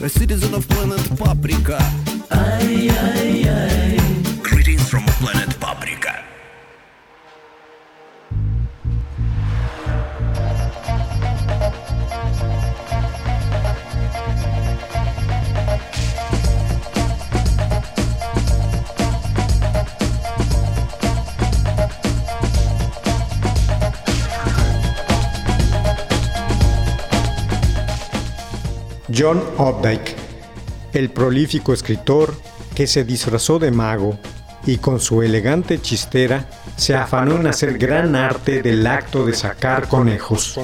A citizen of planet Paprika. ay, ay, ay. Greetings from planet Paprika. John Updike, el prolífico escritor que se disfrazó de mago y con su elegante chistera se afanó en hacer gran arte del acto de sacar conejos.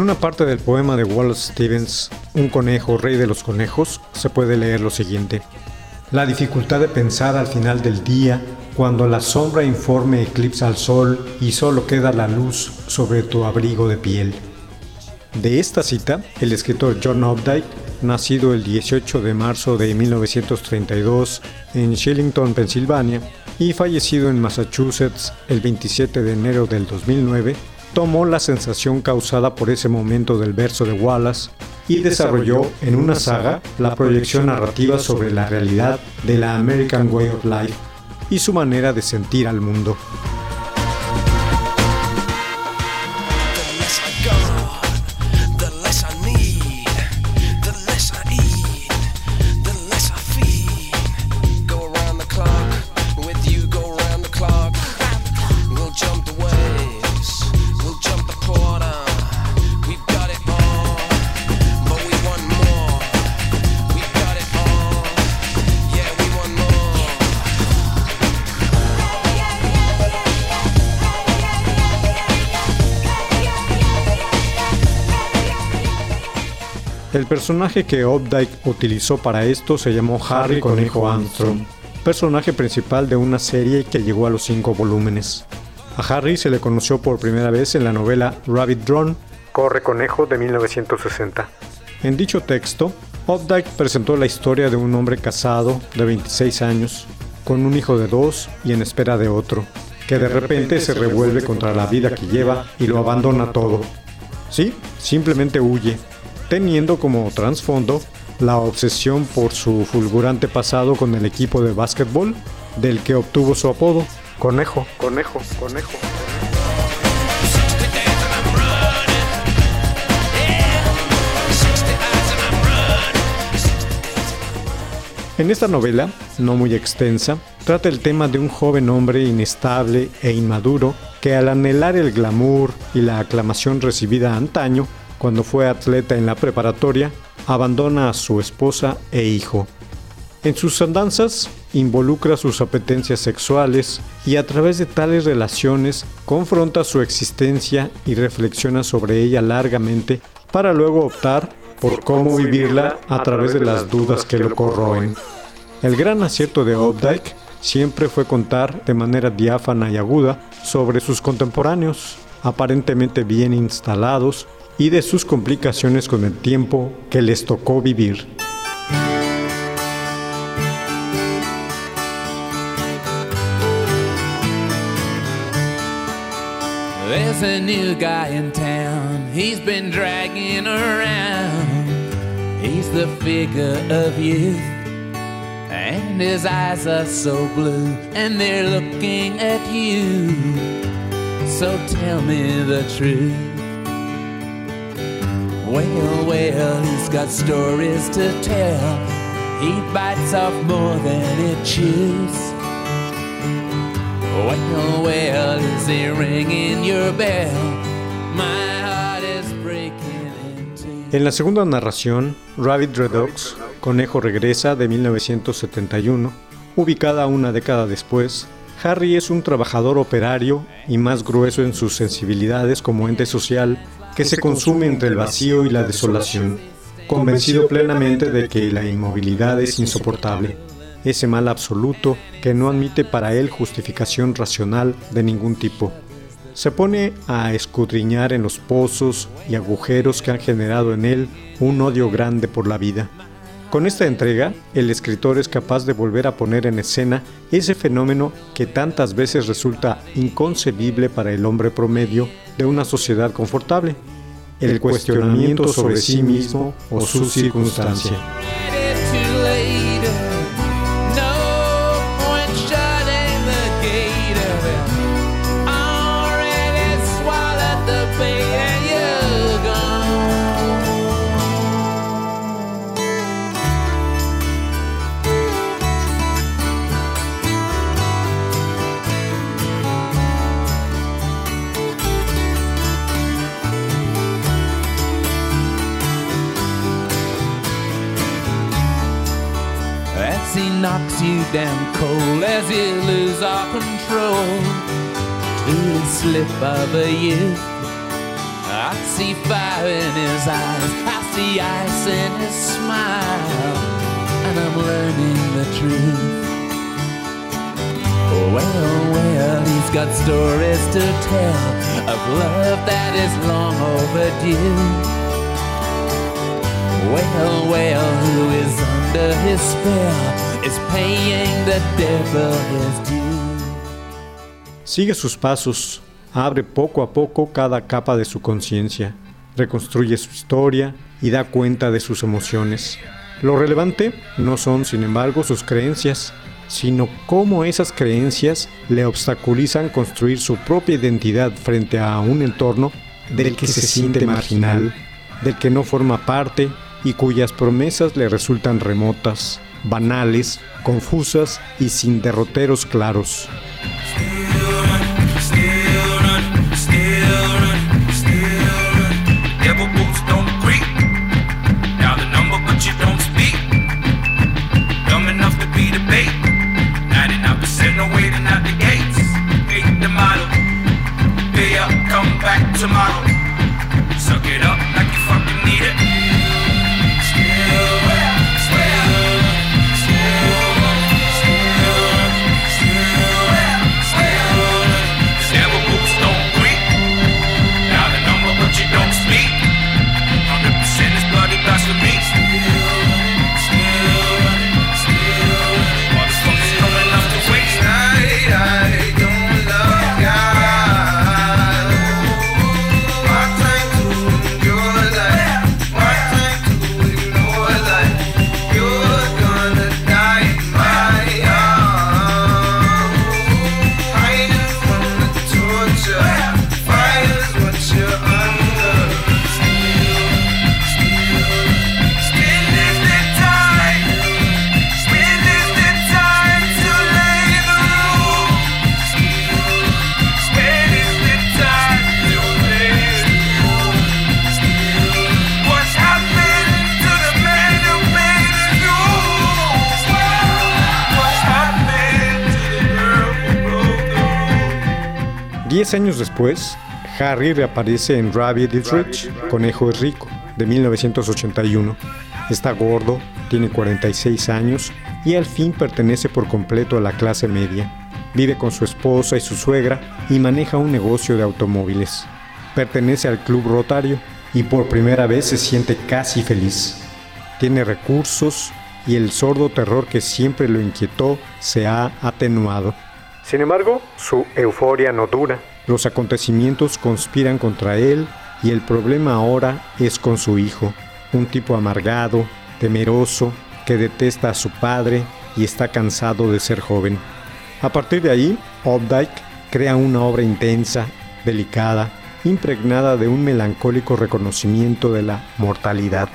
En una parte del poema de Wallace Stevens, Un conejo, rey de los conejos, se puede leer lo siguiente. La dificultad de pensar al final del día, cuando la sombra informe eclipsa al sol y solo queda la luz sobre tu abrigo de piel. De esta cita, el escritor John Updike, nacido el 18 de marzo de 1932 en Shillington, Pensilvania, y fallecido en Massachusetts el 27 de enero del 2009, tomó la sensación causada por ese momento del verso de Wallace y desarrolló en una saga la proyección narrativa sobre la realidad de la American Way of Life y su manera de sentir al mundo. Personaje que Updike utilizó para esto se llamó Harry Conejo Armstrong, personaje principal de una serie que llegó a los cinco volúmenes. A Harry se le conoció por primera vez en la novela Rabbit Drawn, Corre Conejo de 1960. En dicho texto, Updike presentó la historia de un hombre casado de 26 años, con un hijo de dos y en espera de otro, que de repente se revuelve contra la vida que lleva y lo abandona todo. Sí, simplemente huye, teniendo como trasfondo la obsesión por su fulgurante pasado con el equipo de básquetbol del que obtuvo su apodo, Conejo, conejo, conejo. En esta novela, no muy extensa, trata el tema de un joven hombre inestable e inmaduro que al anhelar el glamour y la aclamación recibida antaño, cuando fue atleta en la preparatoria, abandona a su esposa e hijo. En sus andanzas involucra sus apetencias sexuales y a través de tales relaciones confronta su existencia y reflexiona sobre ella largamente para luego optar por cómo vivirla a través de las dudas que lo corroen. El gran acierto de Updike siempre fue contar de manera diáfana y aguda sobre sus contemporáneos, aparentemente bien instalados, y de sus complicaciones con el tiempo que les tocó vivir. There's a new guy in town, he's been dragging around. He's the figure of youth, and his eyes are so blue, and they're looking at you. So tell me the truth. Well, well, he's got stories to tell. He bites off more than he chews. Well, well, is he ringing your bell? En la segunda narración, Rabbit Redux, Conejo Regresa de 1971, ubicada una década después, Harry es un trabajador operario y más grueso en sus sensibilidades como ente social que se consume entre el vacío y la desolación, convencido plenamente de que la inmovilidad es insoportable, ese mal absoluto que no admite para él justificación racional de ningún tipo. Se pone a escudriñar en los pozos y agujeros que han generado en él un odio grande por la vida. Con esta entrega, el escritor es capaz de volver a poner en escena ese fenómeno que tantas veces resulta inconcebible para el hombre promedio de una sociedad confortable, el cuestionamiento sobre sí mismo o su circunstancia. Slip of a youth. I see fire in his eyes, I see ice in his smile, and I'm learning the truth. Well, well, he's got stories to tell of love that is long overdue. Well, well, who is under his spell is paying the devil his due. Sigue sus pasos, abre poco a poco cada capa de su conciencia, reconstruye su historia y da cuenta de sus emociones. Lo relevante no son, sin embargo, sus creencias, sino cómo esas creencias le obstaculizan construir su propia identidad frente a un entorno del que se siente marginal, del que no forma parte y cuyas promesas le resultan remotas, banales, confusas y sin derroteros claros. Diez años después, Harry reaparece en Rabbit is Rich, Conejo es Rico, de 1981. Está gordo, tiene 46 años y al fin pertenece por completo a la clase media. Vive con su esposa y su suegra y maneja un negocio de automóviles. Pertenece al Club Rotario y por primera vez se siente casi feliz. Tiene recursos y el sordo terror que siempre lo inquietó se ha atenuado. Sin embargo, su euforia no dura. Los acontecimientos conspiran contra él y el problema ahora es con su hijo, un tipo amargado, temeroso, que detesta a su padre y está cansado de ser joven. A partir de ahí, Updike crea una obra intensa, delicada, impregnada de un melancólico reconocimiento de la mortalidad.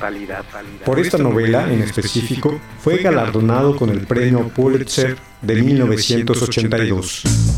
Por esta novela en específico, fue galardonado con el premio Pulitzer de 1982.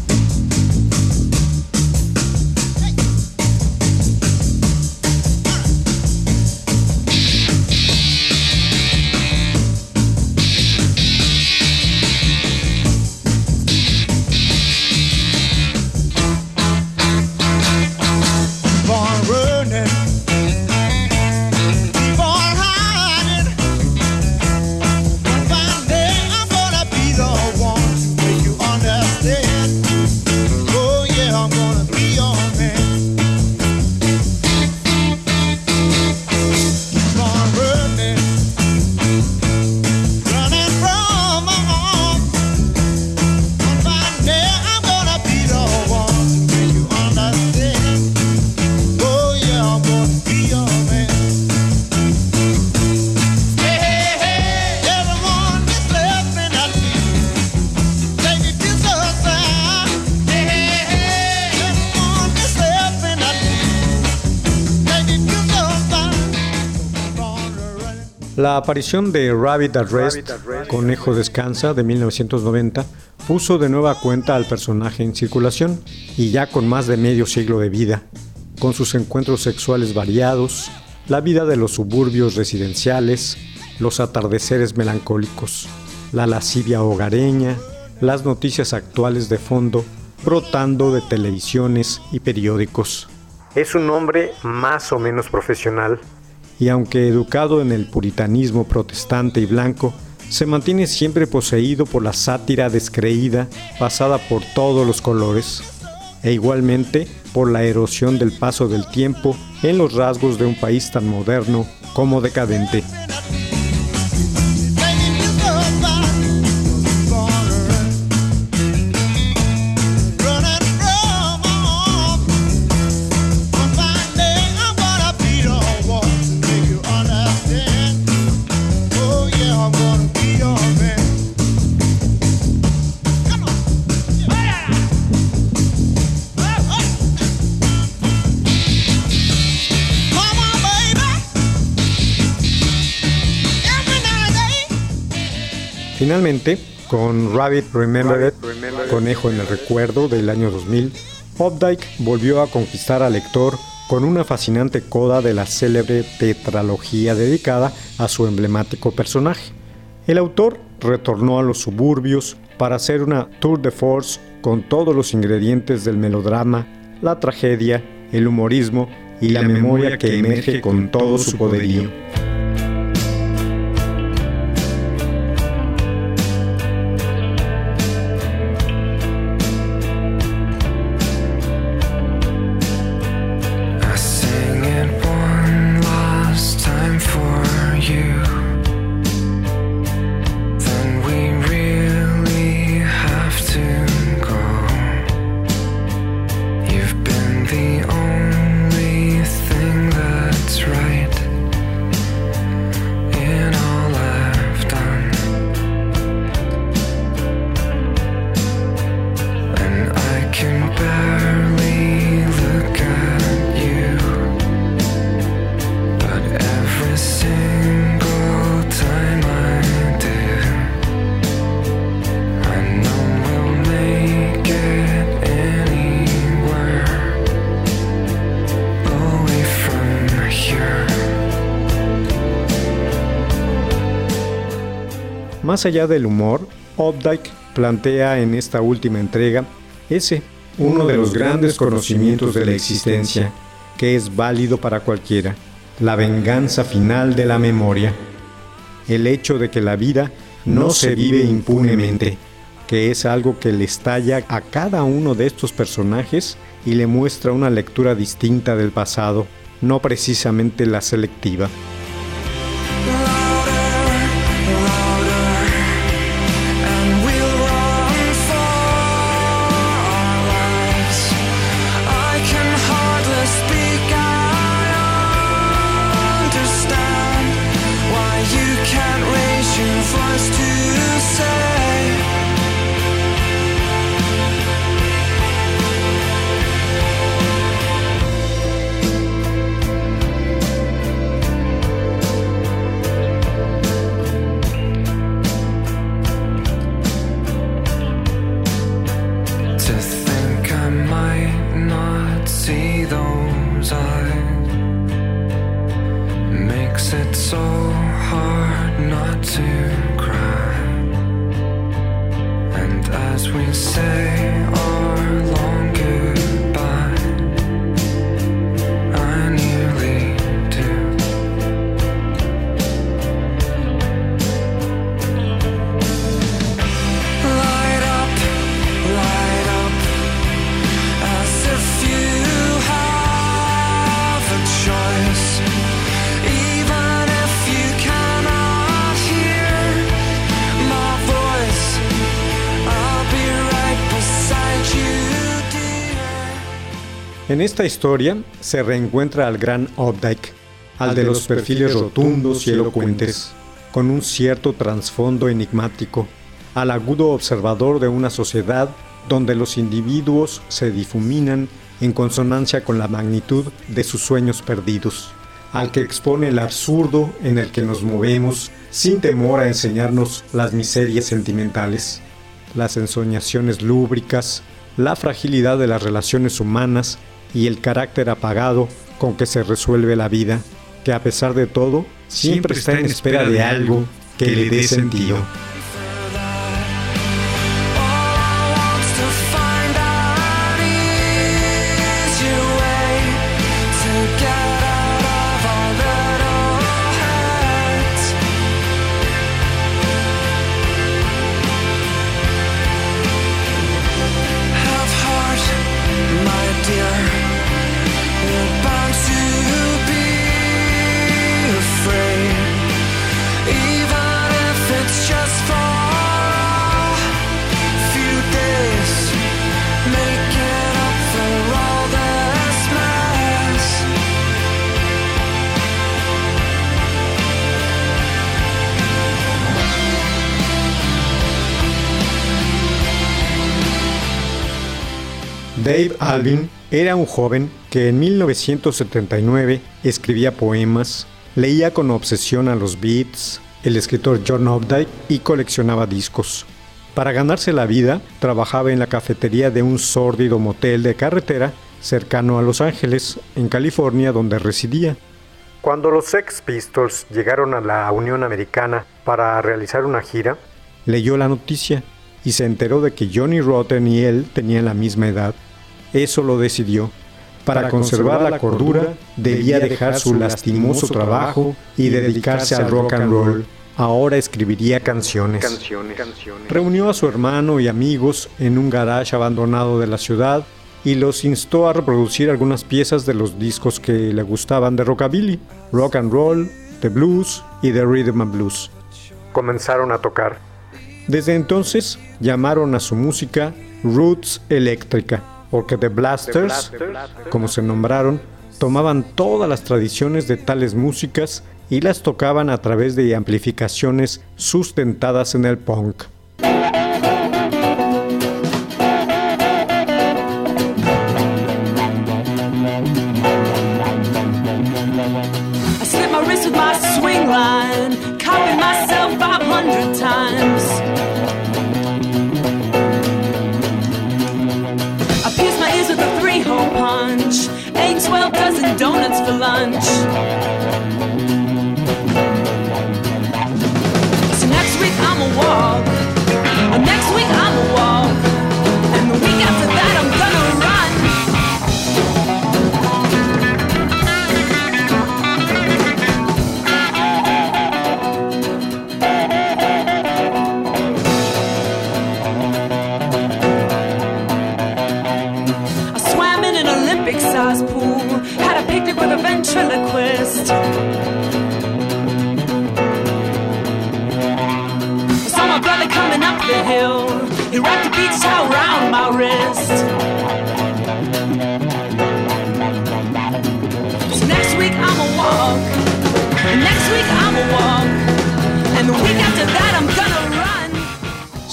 La aparición de Rabbit at Rest, Conejo Descansa, de 1990, puso de nueva cuenta al personaje en circulación, y ya con más de medio siglo de vida, con sus encuentros sexuales variados, la vida de los suburbios residenciales, los atardeceres melancólicos, la lascivia hogareña, las noticias actuales de fondo, brotando de televisiones y periódicos. Es un hombre más o menos profesional, y aunque educado en el puritanismo protestante y blanco, se mantiene siempre poseído por la sátira descreída pasada por todos los colores, e igualmente por la erosión del paso del tiempo en los rasgos de un país tan moderno como decadente. Con Rabbit Remembered, Conejo en el Recuerdo del año 2000, Updike volvió a conquistar al lector con una fascinante coda de la célebre tetralogía dedicada a su emblemático personaje. El autor retornó a los suburbios para hacer una tour de force con todos los ingredientes del melodrama, la tragedia, el humorismo y la memoria que emerge con todo su poderío. Más allá del humor, Updike plantea en esta última entrega ese uno de los grandes conocimientos de la existencia, que es válido para cualquiera, la venganza final de la memoria. El hecho de que la vida no se vive impunemente, que es algo que le estalla a cada uno de estos personajes y le muestra una lectura distinta del pasado, no precisamente la selectiva. En esta historia se reencuentra al gran Updike, al de los perfiles rotundos y elocuentes, con un cierto trasfondo enigmático, al agudo observador de una sociedad donde los individuos se difuminan en consonancia con la magnitud de sus sueños perdidos, al que expone el absurdo en el que nos movemos sin temor a enseñarnos las miserias sentimentales, las ensoñaciones lúbricas, la fragilidad de las relaciones humanas y el carácter apagado con que se resuelve la vida, que a pesar de todo siempre está en espera de algo que le dé sentido. Dave Alvin era un joven que en 1979 escribía poemas, leía con obsesión a los Beats, el escritor John Updike y coleccionaba discos. Para ganarse la vida, trabajaba en la cafetería de un sórdido motel de carretera cercano a Los Ángeles, en California, donde residía. Cuando los Sex Pistols llegaron a la Unión Americana para realizar una gira, leyó la noticia y se enteró de que Johnny Rotten y él tenían la misma edad. Eso lo decidió. Para conservar la cordura, debía dejar su lastimoso trabajo y dedicarse al rock and roll. Ahora escribiría canciones. Reunió a su hermano y amigos en un garage abandonado de la ciudad y los instó a reproducir algunas piezas de los discos que le gustaban de rockabilly, rock and roll, de blues y de rhythm and blues. Comenzaron a tocar. Desde entonces llamaron a su música Roots Eléctrica, porque The Blasters, como se nombraron, tomaban todas las tradiciones de tales músicas y las tocaban a través de amplificaciones sustentadas en el punk.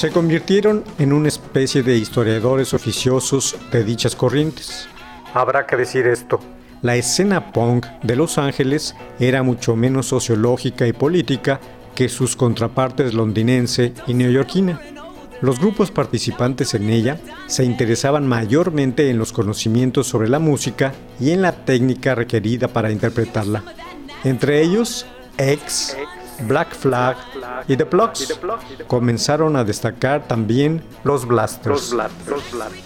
Se convirtieron en una especie de historiadores oficiosos de dichas corrientes. Habrá que decir esto. La escena punk de Los Ángeles era mucho menos sociológica y política que sus contrapartes londinense y neoyorquina. Los grupos participantes en ella se interesaban mayormente en los conocimientos sobre la música y en la técnica requerida para interpretarla. Entre ellos, X, Black Flag y The Plugs. Comenzaron a destacar también los Blasters.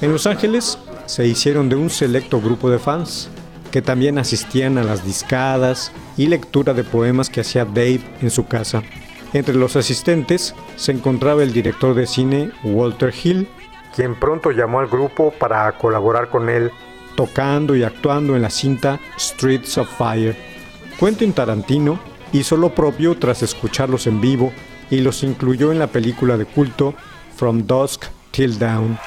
En Los Ángeles se hicieron de un selecto grupo de fans que también asistían a las discadas y lectura de poemas que hacía Dave en su casa. Entre los asistentes se encontraba el director de cine Walter Hill, quien pronto llamó al grupo para colaborar con él, tocando y actuando en la cinta Streets of Fire. Quentin Tarantino hizo lo propio tras escucharlos en vivo y los incluyó en la película de culto From Dusk Till Dawn.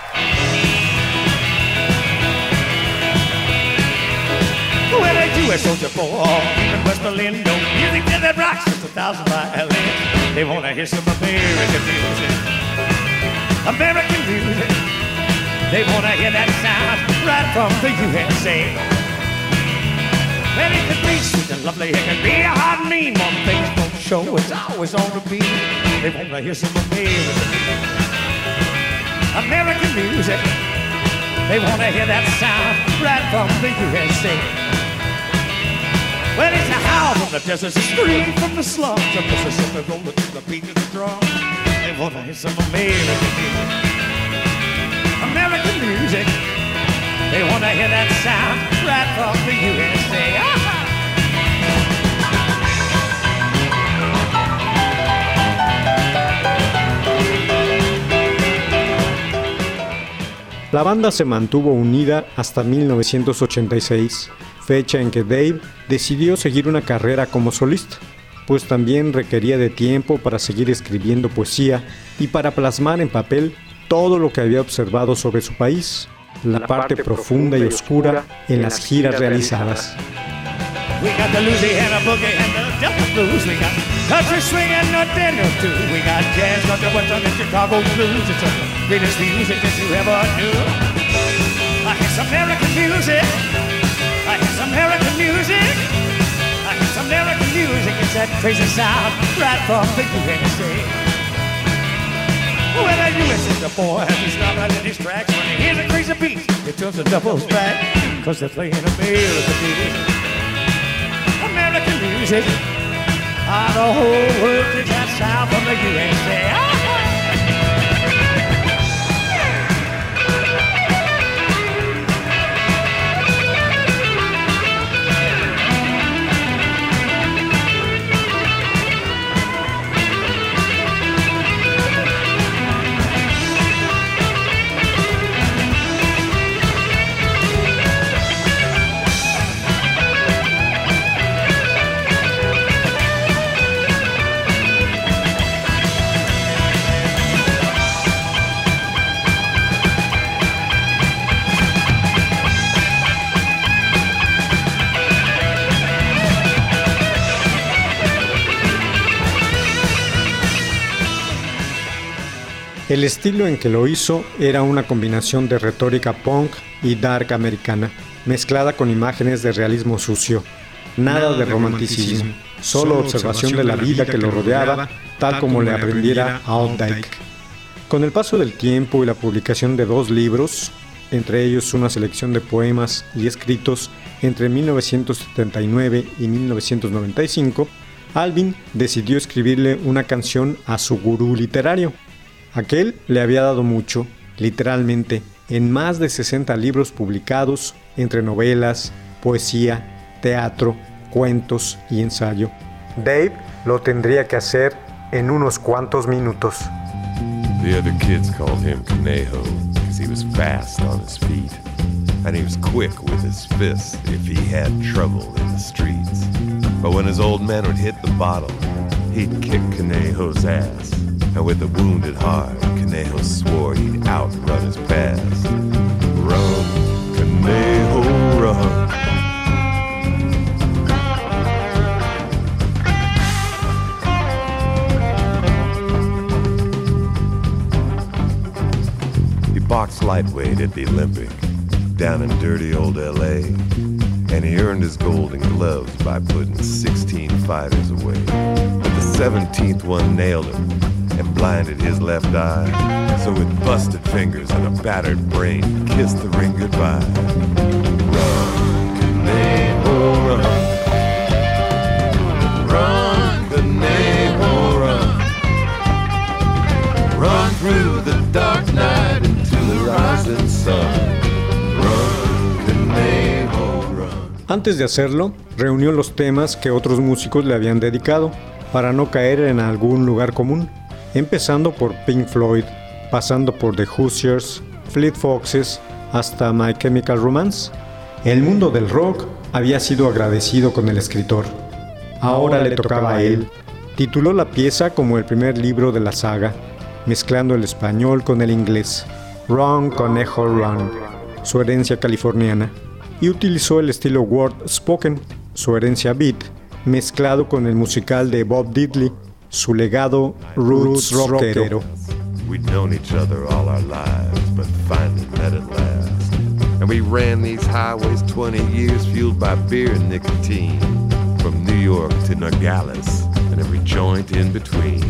American music, American music. They wanna hear that sound right from the USA. Well, it could be sweet and lovely, it could be hard and mean. One thing's don't show, it's always on the beat. They wanna hear some American American music. They wanna hear that sound right from the USA. Well, it's a howl from the desert, a scream from the slums of Mississippi, rolling to the beat of the drum. They wanna hear some American music, American music. They wanna hear that sound right from the USA. La banda se mantuvo unida hasta 1986, fecha en que Dave decidió seguir una carrera como solista, pues también requería de tiempo para seguir escribiendo poesía y para plasmar en papel todo lo que había observado sobre su país, la parte profunda y oscura en las giras realizadas. We got the Louisiana boogie and the Delta blues. We got country swing and the dinner too. We got jazz, got the western and Chicago blues. It's the greatest music that you ever knew. I hear some American music. I hear some American music. I hear some American music. It's that crazy sound right from the USA. Well, that US is the boy, and he's not running these tracks. When he hears a crazy beat, it turns the doubles back. Cause they're playing American music. American music. Ah, the whole world that sound from the USA. El estilo en que lo hizo era una combinación de retórica punk y dark americana, mezclada con imágenes de realismo sucio. Nada de romanticismo, solo observación de la vida que lo rodeaba, tal como le aprendiera a. Con el paso del tiempo y la publicación de dos libros, entre ellos una selección de poemas y escritos entre 1979 y 1995, Alvin decidió escribirle una canción a su gurú literario. Aquel le había dado mucho, literalmente, en más de 60 libros publicados entre novelas, poesía, teatro, cuentos y ensayo. Dave lo tendría que hacer en unos cuantos minutos. The other kids called him Conejo because he was fast on his feet. And he was quick with his fists if he had trouble in the streets. But when his old man would hit the bottle, he'd kick Conejo's ass. And with a wounded heart, Conejo swore he'd outrun his past. Run, Conejo, run. He boxed lightweight at the Olympic down in dirty old LA. And he earned his golden gloves by putting 16 fighters away. But the 17th one nailed him and blinded his left eye. So with busted fingers and a battered brain, kissed the ring goodbye. Run, Conejo, run. Run, Conejo, run. Run through the dark night into the rising sun. Run, Conejo, run. Antes de hacerlo, reunió los temas que otros músicos le habían dedicado, para no caer en algún lugar común, empezando por Pink Floyd, pasando por The Hoosiers, Fleet Foxes, hasta My Chemical Romance. El mundo del rock había sido agradecido con el escritor. Ahora le tocaba a él. Tituló la pieza como el primer libro de la saga, mezclando el español con el inglés. Run, Conejo, Run, su herencia californiana, y utilizó el estilo word spoken, su herencia beat, mezclado con el musical de Bob Diddley, su legado roots rockero. We'd known each other all our lives, but finally met at last. And we ran these highways 20 years fueled by beer and nicotine. From New York to Nogales and every joint in between.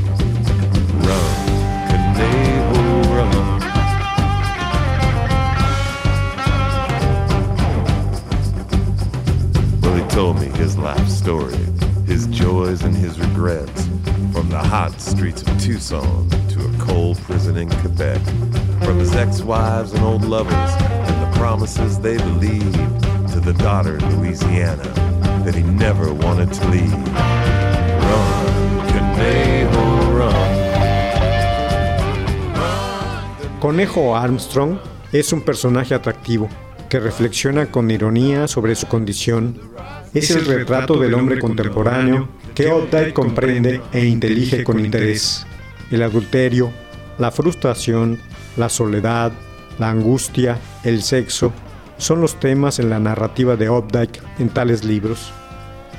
Run, Conejo, run. Well, he told me his life story, his joys and his regrets, from the hot streets of Tucson to a cold prison in Quebec, from his ex-wives and old lovers and the promises they believed, to the daughter in Louisiana that he never wanted to leave. Run, Conejo, run. Conejo Armstrong es un personaje atractivo que reflexiona con ironía sobre su condición. Es el retrato del hombre contemporáneo que Updike comprende e intelige con interés. El adulterio, la frustración, la soledad, la angustia, el sexo, son los temas en la narrativa de Updike en tales libros.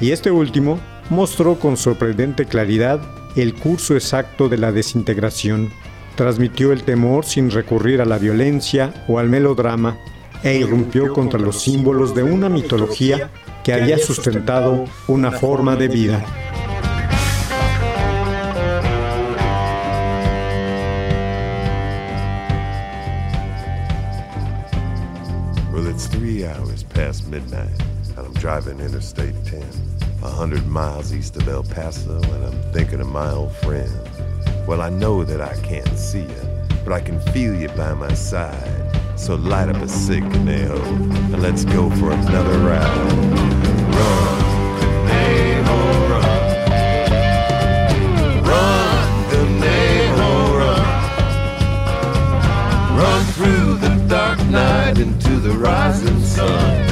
Y este último mostró con sorprendente claridad el curso exacto de la desintegración. Transmitió el temor sin recurrir a la violencia o al melodrama e irrumpió contra los símbolos de una mitología que había sustentado una forma de vida. Past midnight, and I'm driving Interstate 10, a hundred miles east of El Paso, and I'm thinking of my old friend. Well, I know that I can't see you, but I can feel you by my side. So light up a cig, Conejo, and let's go for another ride. Run, run. Run. Run through the dark night into the rising sun.